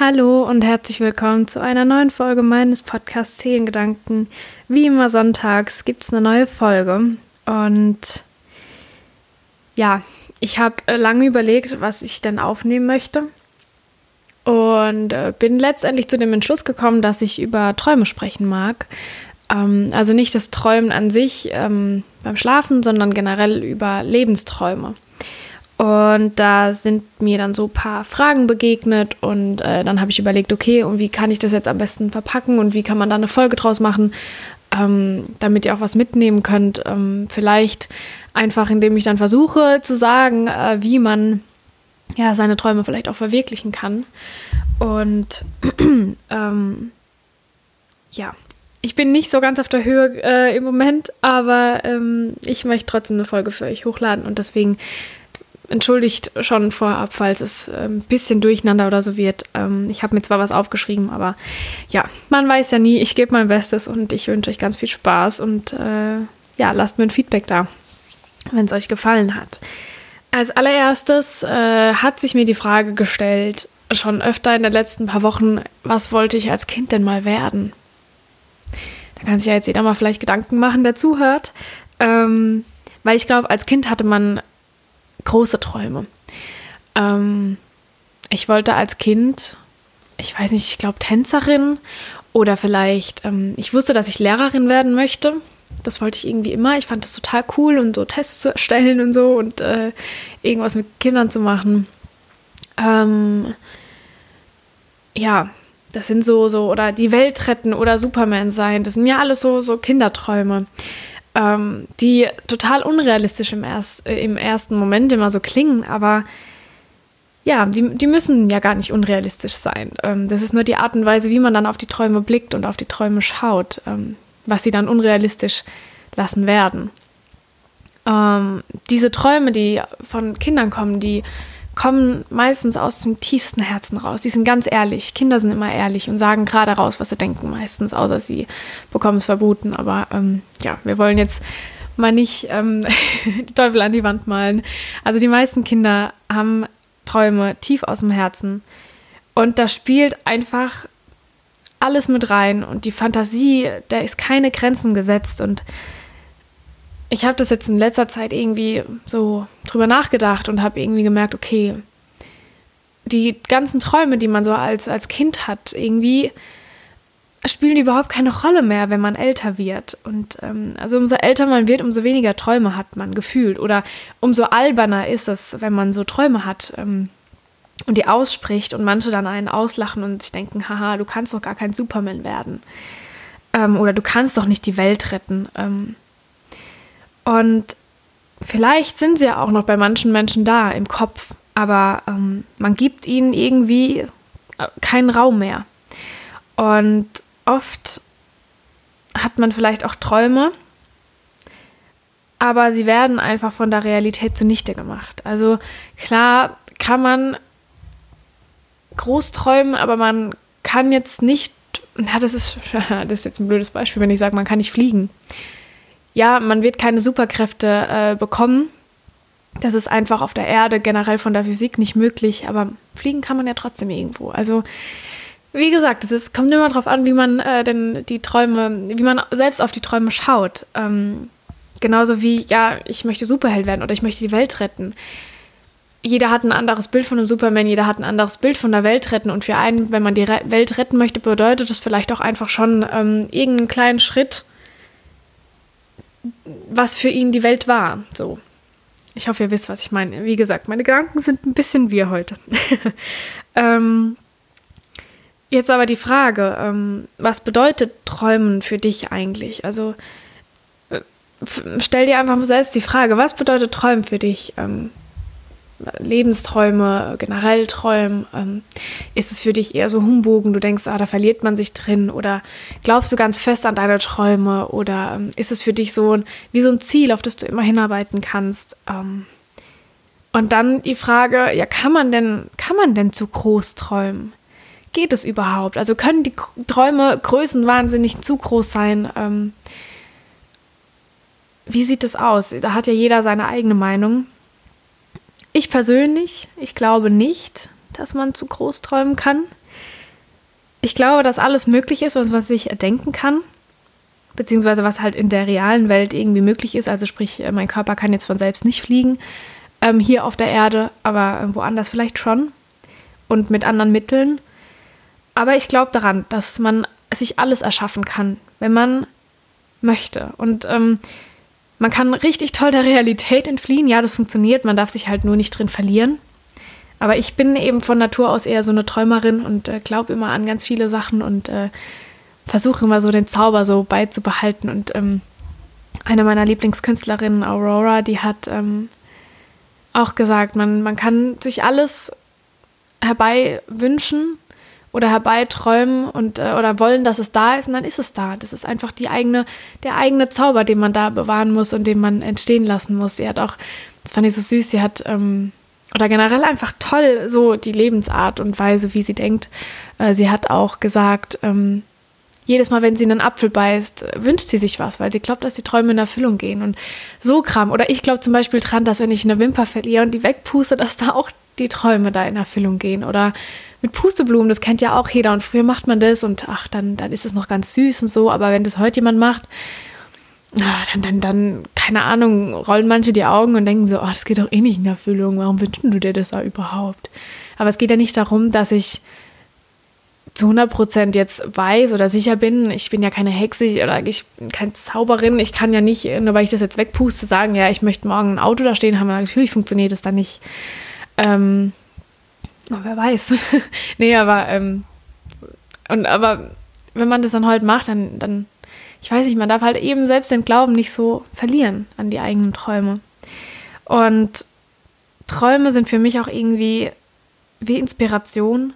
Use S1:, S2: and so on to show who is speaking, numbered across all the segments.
S1: Hallo und herzlich willkommen zu einer neuen Folge meines Podcasts Seelengedanken. Wie immer sonntags gibt es eine neue Folge und ja, ich habe äh, lange überlegt, was ich denn aufnehmen möchte und äh, bin letztendlich zu dem Entschluss gekommen, dass ich über Träume sprechen mag. Ähm, also nicht das Träumen an sich ähm, beim Schlafen, sondern generell über Lebensträume. Und da sind mir dann so ein paar Fragen begegnet und äh, dann habe ich überlegt, okay, und wie kann ich das jetzt am besten verpacken und wie kann man da eine Folge draus machen, ähm, damit ihr auch was mitnehmen könnt. Ähm, vielleicht einfach, indem ich dann versuche zu sagen, äh, wie man ja seine Träume vielleicht auch verwirklichen kann. Und ähm, ja, ich bin nicht so ganz auf der Höhe äh, im Moment, aber ähm, ich möchte trotzdem eine Folge für euch hochladen und deswegen entschuldigt schon vorab, falls es ein ähm, bisschen durcheinander oder so wird. Ähm, ich habe mir zwar was aufgeschrieben, aber ja, man weiß ja nie. Ich gebe mein Bestes und ich wünsche euch ganz viel Spaß und äh, ja, lasst mir ein Feedback da, wenn es euch gefallen hat. Als allererstes äh, hat sich mir die Frage gestellt, schon öfter in den letzten paar Wochen, was wollte ich als Kind denn mal werden? Da kann sich ja jetzt jeder mal vielleicht Gedanken machen, der zuhört. Ähm, weil ich glaube, als Kind hatte man große Träume. Ähm, ich wollte als Kind, ich weiß nicht, ich glaube Tänzerin oder vielleicht, ähm, ich wusste, dass ich Lehrerin werden möchte. Das wollte ich irgendwie immer. Ich fand das total cool und so Tests zu erstellen und so und äh, irgendwas mit Kindern zu machen. Ähm, ja, das sind so, so, oder die Welt retten oder Superman sein. Das sind ja alles so, so Kinderträume ähm, die total unrealistisch im, erst, äh, im ersten Moment immer so klingen, aber ja, die, die müssen ja gar nicht unrealistisch sein. Ähm, das ist nur die Art und Weise, wie man dann auf die Träume blickt und auf die Träume schaut, ähm, was sie dann unrealistisch lassen werden. Ähm, diese Träume, die von Kindern kommen, die kommen meistens aus dem tiefsten Herzen raus. Die sind ganz ehrlich. Kinder sind immer ehrlich und sagen gerade raus, was sie denken meistens, außer sie bekommen es verboten. Aber ähm, ja, wir wollen jetzt mal nicht ähm, die Teufel an die Wand malen. Also die meisten Kinder haben Träume tief aus dem Herzen. Und da spielt einfach alles mit rein und die Fantasie, da ist keine Grenzen gesetzt und ich habe das jetzt in letzter Zeit irgendwie so drüber nachgedacht und habe irgendwie gemerkt, okay, die ganzen Träume, die man so als, als Kind hat, irgendwie spielen überhaupt keine Rolle mehr, wenn man älter wird. Und ähm, also umso älter man wird, umso weniger Träume hat man gefühlt. Oder umso alberner ist es, wenn man so Träume hat ähm, und die ausspricht und manche dann einen auslachen und sich denken, haha, du kannst doch gar kein Superman werden. Ähm, oder du kannst doch nicht die Welt retten. Und vielleicht sind sie ja auch noch bei manchen Menschen da im Kopf, aber ähm, man gibt ihnen irgendwie äh, keinen Raum mehr. Und oft hat man vielleicht auch Träume, aber sie werden einfach von der Realität zunichte gemacht. Also klar kann man groß träumen, aber man kann jetzt nicht, ja, das ist, das ist jetzt ein blödes Beispiel, wenn ich sage, man kann nicht fliegen ja, man wird keine Superkräfte äh, bekommen. Das ist einfach auf der Erde generell von der Physik nicht möglich, aber fliegen kann man ja trotzdem irgendwo. Also, wie gesagt, es kommt immer darauf an, wie man äh, denn die Träume, wie man selbst auf die Träume schaut. Ähm, genauso wie, ja, ich möchte Superheld werden oder ich möchte die Welt retten. Jeder hat ein anderes Bild von einem Superman, jeder hat ein anderes Bild von der Welt retten. Und für einen, wenn man die Re Welt retten möchte, bedeutet das vielleicht auch einfach schon ähm, irgendeinen kleinen Schritt was für ihn die Welt war. So. Ich hoffe, ihr wisst, was ich meine. Wie gesagt, meine Gedanken sind ein bisschen wir heute. ähm, jetzt aber die Frage, ähm, was bedeutet Träumen für dich eigentlich? Also äh, stell dir einfach selbst die Frage, was bedeutet Träumen für dich? Ähm, Lebensträume, generell Träumen? Ähm, ist es für dich eher so Humbogen, du denkst, ah, da verliert man sich drin? Oder glaubst du ganz fest an deine Träume? Oder ähm, ist es für dich so ein, wie so ein Ziel, auf das du immer hinarbeiten kannst? Ähm, und dann die Frage, ja, kann man denn, kann man denn zu groß träumen? Geht es überhaupt? Also können die Träume größenwahnsinnig zu groß sein? Ähm, wie sieht es aus? Da hat ja jeder seine eigene Meinung. Ich persönlich, ich glaube nicht, dass man zu groß träumen kann. ich glaube, dass alles möglich ist, was man sich erdenken kann, beziehungsweise was halt in der realen Welt irgendwie möglich ist. Also sprich, äh, mein Körper kann jetzt von selbst nicht fliegen ähm, hier auf der Erde, aber äh, woanders vielleicht schon und mit anderen Mitteln. Aber ich glaube daran, dass man sich alles erschaffen kann, wenn man möchte. Und ähm, man kann richtig toll der Realität entfliehen. Ja, das funktioniert. Man darf sich halt nur nicht drin verlieren. Aber ich bin eben von Natur aus eher so eine Träumerin und äh, glaube immer an ganz viele Sachen und äh, versuche immer so den Zauber so beizubehalten. Und ähm, eine meiner Lieblingskünstlerinnen, Aurora, die hat ähm, auch gesagt, man, man kann sich alles herbei wünschen oder herbeiträumen und äh, oder wollen, dass es da ist und dann ist es da. Das ist einfach die eigene, der eigene Zauber, den man da bewahren muss und den man entstehen lassen muss. Sie hat auch, das fand ich so süß, sie hat ähm, oder generell einfach toll so die Lebensart und Weise, wie sie denkt. Äh, sie hat auch gesagt, ähm, jedes Mal, wenn sie einen Apfel beißt, wünscht sie sich was, weil sie glaubt, dass die Träume in Erfüllung gehen. Und so Kram. Oder ich glaube zum Beispiel dran, dass wenn ich eine Wimper verliere und die wegpuste, dass da auch die Träume da in Erfüllung gehen. Oder mit Pusteblumen, das kennt ja auch jeder. Und früher macht man das und ach, dann, dann ist es noch ganz süß und so. Aber wenn das heute jemand macht, ach, dann, dann, dann, keine Ahnung, rollen manche die Augen und denken so, oh, das geht doch eh nicht in Erfüllung. Warum wünschen du dir das da überhaupt? Aber es geht ja nicht darum, dass ich zu 100 Prozent jetzt weiß oder sicher bin, ich bin ja keine Hexe oder ich bin keine Zauberin, ich kann ja nicht, nur weil ich das jetzt wegpuste, sagen, ja, ich möchte morgen ein Auto da stehen haben, natürlich funktioniert das dann nicht. Ähm, oh, wer weiß. nee, aber, ähm, und, aber wenn man das dann heute macht, dann, dann, ich weiß nicht, man darf halt eben selbst den Glauben nicht so verlieren an die eigenen Träume. Und Träume sind für mich auch irgendwie wie Inspiration,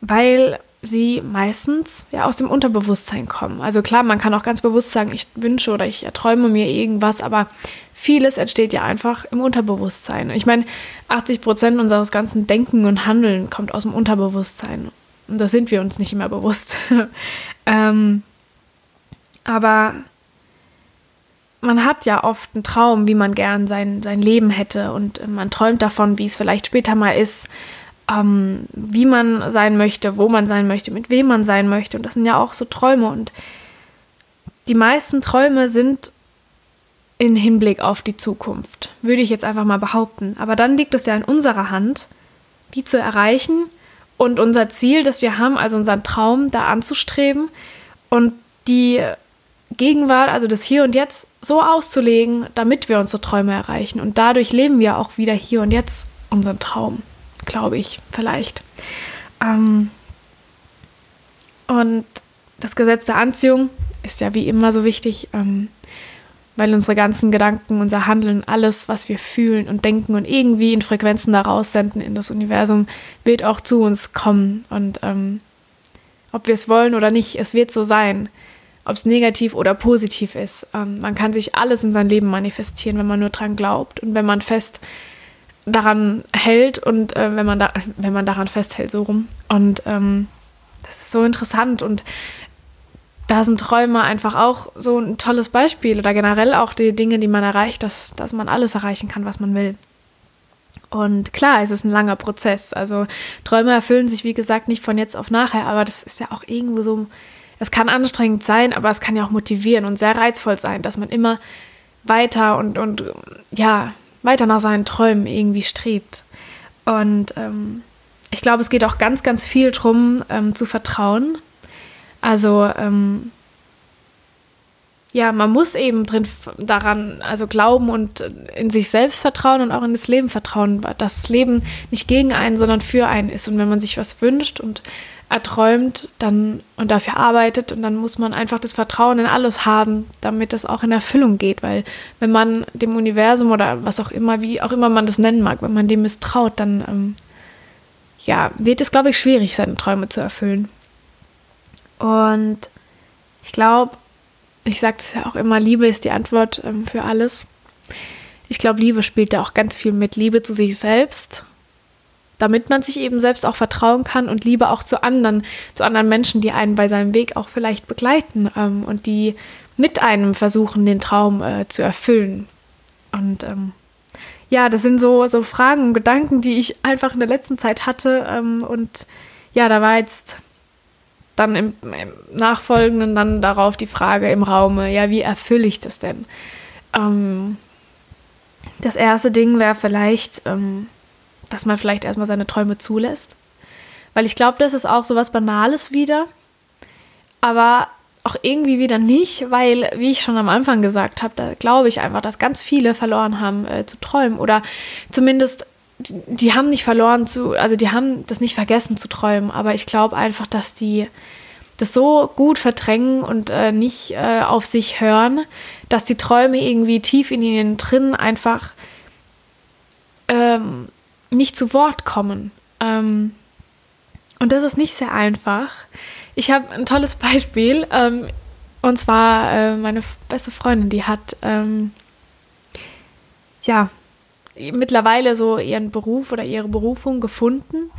S1: weil sie meistens ja aus dem Unterbewusstsein kommen. Also klar, man kann auch ganz bewusst sagen, ich wünsche oder ich erträume mir irgendwas, aber vieles entsteht ja einfach im Unterbewusstsein. Ich meine, 80 Prozent unseres ganzen Denken und Handeln kommt aus dem Unterbewusstsein. Und da sind wir uns nicht immer bewusst. ähm, aber man hat ja oft einen Traum, wie man gern sein, sein Leben hätte und man träumt davon, wie es vielleicht später mal ist ähm, wie man sein möchte, wo man sein möchte, mit wem man sein möchte. Und das sind ja auch so Träume. Und die meisten Träume sind in Hinblick auf die Zukunft, würde ich jetzt einfach mal behaupten. Aber dann liegt es ja in unserer Hand, die zu erreichen und unser Ziel, das wir haben, also unseren Traum da anzustreben und die Gegenwart, also das Hier und Jetzt so auszulegen, damit wir unsere Träume erreichen. Und dadurch leben wir auch wieder hier und jetzt unseren Traum glaube ich, vielleicht. Ähm, und das Gesetz der Anziehung ist ja wie immer so wichtig, ähm, weil unsere ganzen Gedanken, unser Handeln, alles, was wir fühlen und denken und irgendwie in Frequenzen daraus senden in das Universum, wird auch zu uns kommen. Und ähm, ob wir es wollen oder nicht, es wird so sein. Ob es negativ oder positiv ist. Ähm, man kann sich alles in sein Leben manifestieren, wenn man nur dran glaubt und wenn man fest daran hält und äh, wenn, man da, wenn man daran festhält, so rum. Und ähm, das ist so interessant und da sind Träume einfach auch so ein tolles Beispiel oder generell auch die Dinge, die man erreicht, dass, dass man alles erreichen kann, was man will. Und klar, es ist ein langer Prozess. Also Träume erfüllen sich, wie gesagt, nicht von jetzt auf nachher, aber das ist ja auch irgendwo so, es kann anstrengend sein, aber es kann ja auch motivieren und sehr reizvoll sein, dass man immer weiter und, und ja, weiter nach seinen Träumen irgendwie strebt. Und ähm, ich glaube, es geht auch ganz, ganz viel darum, ähm, zu vertrauen. Also ähm, ja, man muss eben drin daran, also glauben und in sich selbst vertrauen und auch in das Leben vertrauen, dass das Leben nicht gegen einen, sondern für einen ist. Und wenn man sich was wünscht und erträumt dann und dafür arbeitet und dann muss man einfach das Vertrauen in alles haben, damit das auch in Erfüllung geht, weil wenn man dem Universum oder was auch immer, wie auch immer man das nennen mag, wenn man dem misstraut, dann ähm, ja, wird es, glaube ich, schwierig, seine Träume zu erfüllen. Und ich glaube, ich sage das ja auch immer, Liebe ist die Antwort ähm, für alles. Ich glaube, Liebe spielt da auch ganz viel mit. Liebe zu sich selbst, damit man sich eben selbst auch vertrauen kann und Liebe auch zu anderen, zu anderen Menschen, die einen bei seinem Weg auch vielleicht begleiten ähm, und die mit einem versuchen, den Traum äh, zu erfüllen. Und ähm, ja, das sind so, so Fragen und Gedanken, die ich einfach in der letzten Zeit hatte. Ähm, und ja, da war jetzt dann im, im, Nachfolgenden dann darauf die Frage im Raume, ja, wie erfülle ich das denn? Ähm, das erste Ding wäre vielleicht, ähm, dass man vielleicht erstmal seine Träume zulässt. Weil ich glaube, das ist auch so was Banales wieder. Aber auch irgendwie wieder nicht, weil, wie ich schon am Anfang gesagt habe, da glaube ich einfach, dass ganz viele verloren haben äh, zu träumen. Oder zumindest, die haben nicht verloren zu, also die haben das nicht vergessen zu träumen. Aber ich glaube einfach, dass die das so gut verdrängen und äh, nicht äh, auf sich hören, dass die Träume irgendwie tief in ihnen drin einfach ähm, nicht zu Wort kommen. Ähm, und das ist nicht sehr einfach. Ich habe ein tolles Beispiel. Ähm, und zwar äh, meine beste Freundin, die hat ähm, ja mittlerweile so ihren Beruf oder ihre Berufung gefunden.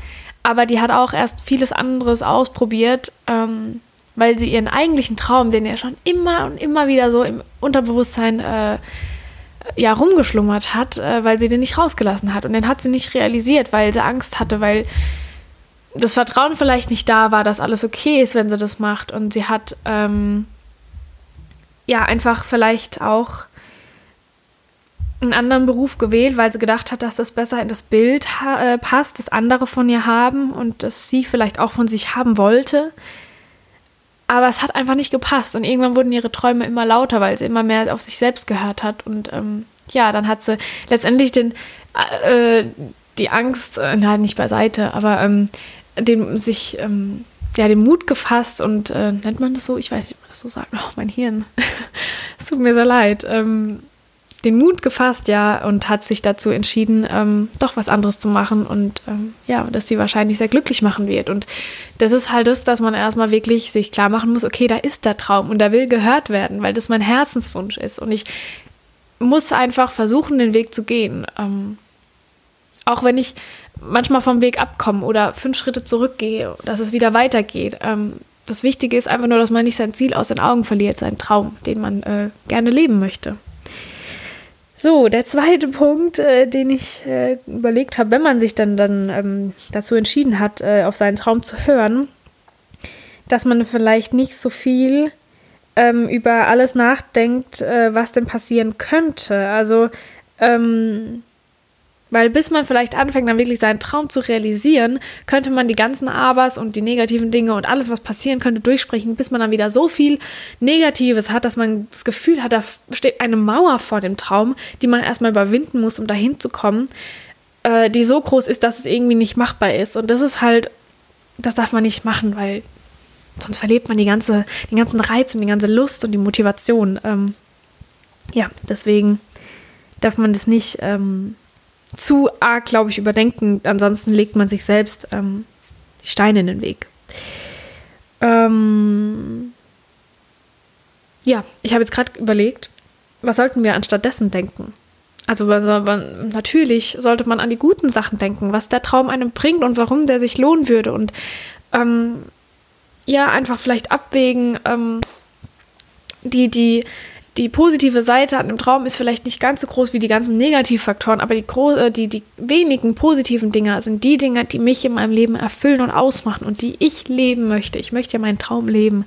S1: Aber die hat auch erst vieles anderes ausprobiert, ähm, weil sie ihren eigentlichen Traum, den er schon immer und immer wieder so im Unterbewusstsein äh, ja rumgeschlummert hat, äh, weil sie den nicht rausgelassen hat. Und den hat sie nicht realisiert, weil sie Angst hatte, weil das Vertrauen vielleicht nicht da war, dass alles okay ist, wenn sie das macht. Und sie hat ähm, ja einfach vielleicht auch einen anderen Beruf gewählt, weil sie gedacht hat, dass das besser in das Bild äh, passt, das andere von ihr haben und das sie vielleicht auch von sich haben wollte. Aber es hat einfach nicht gepasst und irgendwann wurden ihre Träume immer lauter, weil sie immer mehr auf sich selbst gehört hat. Und ähm, ja, dann hat sie letztendlich den, äh, die Angst, äh, nein, nicht beiseite, aber ähm, den, sich ähm, ja, den Mut gefasst und äh, nennt man das so? Ich weiß nicht, ob man das so sagt. Oh, mein Hirn. es tut mir sehr leid. Ähm, den Mut gefasst, ja, und hat sich dazu entschieden, ähm, doch was anderes zu machen und ähm, ja, dass sie wahrscheinlich sehr glücklich machen wird. Und das ist halt das, dass man erstmal wirklich sich klar machen muss, okay, da ist der Traum und der will gehört werden, weil das mein Herzenswunsch ist. Und ich muss einfach versuchen, den Weg zu gehen. Ähm, auch wenn ich manchmal vom Weg abkomme oder fünf Schritte zurückgehe, dass es wieder weitergeht. Ähm, das Wichtige ist einfach nur, dass man nicht sein Ziel aus den Augen verliert, seinen Traum, den man äh, gerne leben möchte. So, der zweite Punkt, äh, den ich äh, überlegt habe, wenn man sich dann, dann ähm, dazu entschieden hat, äh, auf seinen Traum zu hören, dass man vielleicht nicht so viel ähm, über alles nachdenkt, äh, was denn passieren könnte. Also, ähm, weil bis man vielleicht anfängt, dann wirklich seinen Traum zu realisieren, könnte man die ganzen Abers und die negativen Dinge und alles, was passieren könnte, durchsprechen, bis man dann wieder so viel Negatives hat, dass man das Gefühl hat, da steht eine Mauer vor dem Traum, die man erstmal überwinden muss, um dahin zu kommen, äh, die so groß ist, dass es irgendwie nicht machbar ist. Und das ist halt, das darf man nicht machen, weil sonst verliert man die ganze, den ganzen Reiz und die ganze Lust und die Motivation. Ähm, ja, deswegen darf man das nicht. Ähm, zu arg, glaube ich, überdenken. Ansonsten legt man sich selbst ähm, die Steine in den Weg. Ähm ja, ich habe jetzt gerade überlegt, was sollten wir anstattdessen denken? Also, also natürlich sollte man an die guten Sachen denken, was der Traum einem bringt und warum der sich lohnen würde. Und ähm, ja, einfach vielleicht abwägen, ähm, die, die die positive Seite an dem Traum ist vielleicht nicht ganz so groß wie die ganzen Negativfaktoren, aber die, äh, die, die wenigen positiven Dinge sind die Dinge, die mich in meinem Leben erfüllen und ausmachen und die ich leben möchte. Ich möchte ja meinen Traum leben.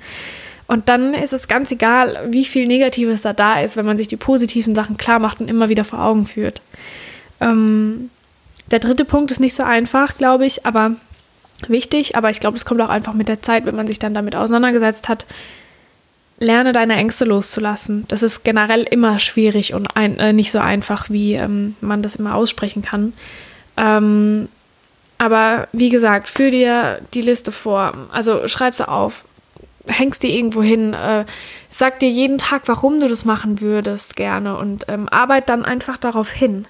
S1: Und dann ist es ganz egal, wie viel Negatives da da ist, wenn man sich die positiven Sachen klar macht und immer wieder vor Augen führt. Ähm, der dritte Punkt ist nicht so einfach, glaube ich, aber wichtig. Aber ich glaube, es kommt auch einfach mit der Zeit, wenn man sich dann damit auseinandergesetzt hat, lerne deine Ängste loszulassen. Das ist generell immer schwierig und ein, äh, nicht so einfach, wie ähm, man das immer aussprechen kann. Ähm, aber wie gesagt, führ dir die Liste vor. Also schreib sie auf. Hängst dir irgendwo hin. Äh, sag dir jeden Tag, warum du das machen würdest, gerne. Und ähm, arbeit dann einfach darauf hin.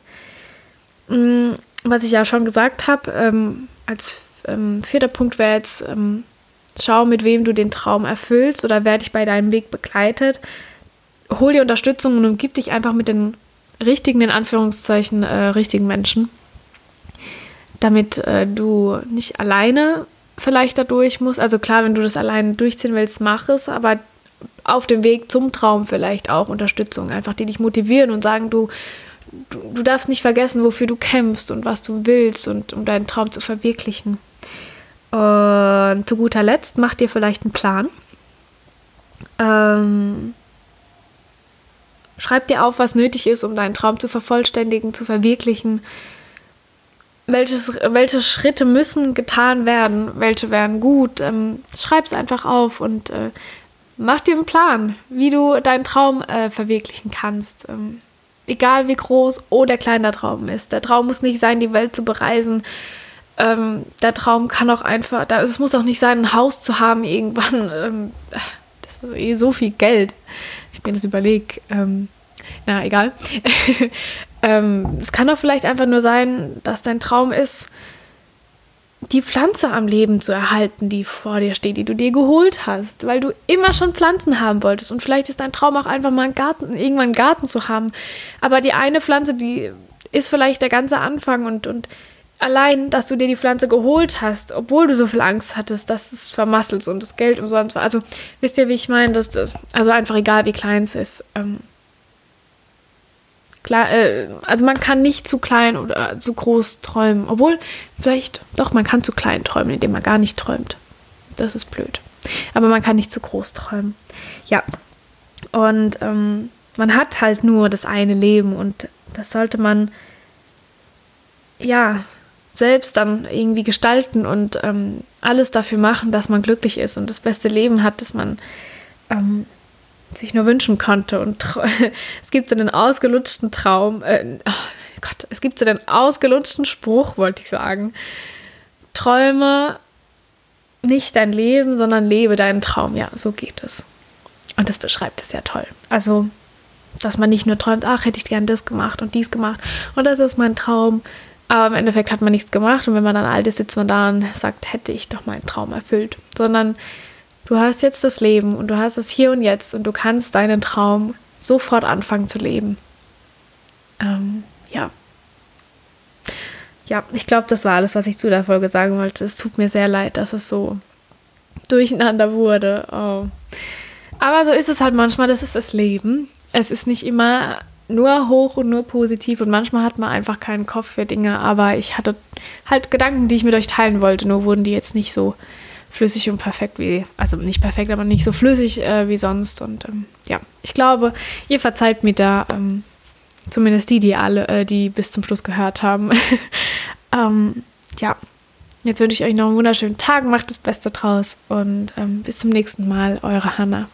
S1: Mhm, was ich ja schon gesagt habe, ähm, als ähm, vierter Punkt wäre jetzt ähm, Schau, mit wem du den Traum erfüllst oder wer dich bei deinem Weg begleitet. Hol dir Unterstützung und umgib dich einfach mit den richtigen, in Anführungszeichen, äh, richtigen Menschen, damit äh, du nicht alleine vielleicht dadurch musst. Also klar, wenn du das alleine durchziehen willst, mach es, aber auf dem Weg zum Traum vielleicht auch Unterstützung, einfach die dich motivieren und sagen, du, du, du darfst nicht vergessen, wofür du kämpfst und was du willst und um deinen Traum zu verwirklichen. Und zu guter Letzt mach dir vielleicht einen Plan. Ähm, schreib dir auf, was nötig ist, um deinen Traum zu vervollständigen, zu verwirklichen. Welches, welche Schritte müssen getan werden, welche wären gut. Ähm, schreib es einfach auf und äh, mach dir einen Plan, wie du deinen Traum äh, verwirklichen kannst. Ähm, egal wie groß oder klein der Traum ist. Der Traum muss nicht sein, die Welt zu bereisen. Ähm, der Traum kann auch einfach, da, es muss auch nicht sein, ein Haus zu haben irgendwann. Ähm, das ist eh so viel Geld. Ich mir das überlege. Ähm, na, egal. Ähm, es kann auch vielleicht einfach nur sein, dass dein Traum ist, die Pflanze am Leben zu erhalten, die vor dir steht, die du dir geholt hast, weil du immer schon Pflanzen haben wolltest. Und vielleicht ist dein Traum auch einfach mal einen Garten, irgendwann einen Garten zu haben. Aber die eine Pflanze, die ist vielleicht der ganze Anfang und, und allein, dass du dir die Pflanze geholt hast, obwohl du so viel Angst hattest, dass es vermasselt und das Geld umsonst war. Also wisst ihr, wie ich meine? Dass, also einfach egal, wie klein es ist. Ähm, Klar, äh, also man kann nicht zu klein oder zu groß träumen. Obwohl, vielleicht, doch, man kann zu klein träumen, indem man gar nicht träumt. Das ist blöd. Aber man kann nicht zu groß träumen. Ja. Und ähm, man hat halt nur das eine Leben und das sollte man ja selbst dann irgendwie gestalten und ähm, alles dafür machen, dass man glücklich ist und das beste Leben hat, das man ähm, sich nur wünschen konnte. Und es gibt so einen ausgelutschten Traum, äh, oh Gott, es gibt so den ausgelutschten Spruch, wollte ich sagen. Träume nicht dein Leben, sondern lebe deinen Traum. Ja, so geht es. Und das beschreibt es ja toll. Also, dass man nicht nur träumt, ach, hätte ich gern das gemacht und dies gemacht und das ist mein Traum. Aber im Endeffekt hat man nichts gemacht und wenn man dann alt ist, sitzt man da und sagt, hätte ich doch meinen Traum erfüllt. Sondern Du hast jetzt das Leben und du hast es hier und jetzt und du kannst deinen Traum sofort anfangen zu leben. Ähm, ja. Ja, ich glaube, das war alles, was ich zu der Folge sagen wollte. Es tut mir sehr leid, dass es so durcheinander wurde. Oh. Aber so ist es halt manchmal, das ist das Leben. Es ist nicht immer nur hoch und nur positiv und manchmal hat man einfach keinen Kopf für Dinge, aber ich hatte halt Gedanken, die ich mit euch teilen wollte, nur wurden die jetzt nicht so flüssig und perfekt wie, also nicht perfekt, aber nicht so flüssig äh, wie sonst. Und ähm, ja, ich glaube, ihr verzeiht mir da, ähm, zumindest die, die alle, äh, die bis zum Schluss gehört haben. ähm, ja, jetzt wünsche ich euch noch einen wunderschönen Tag, macht das Beste draus und ähm, bis zum nächsten Mal, eure Hannah.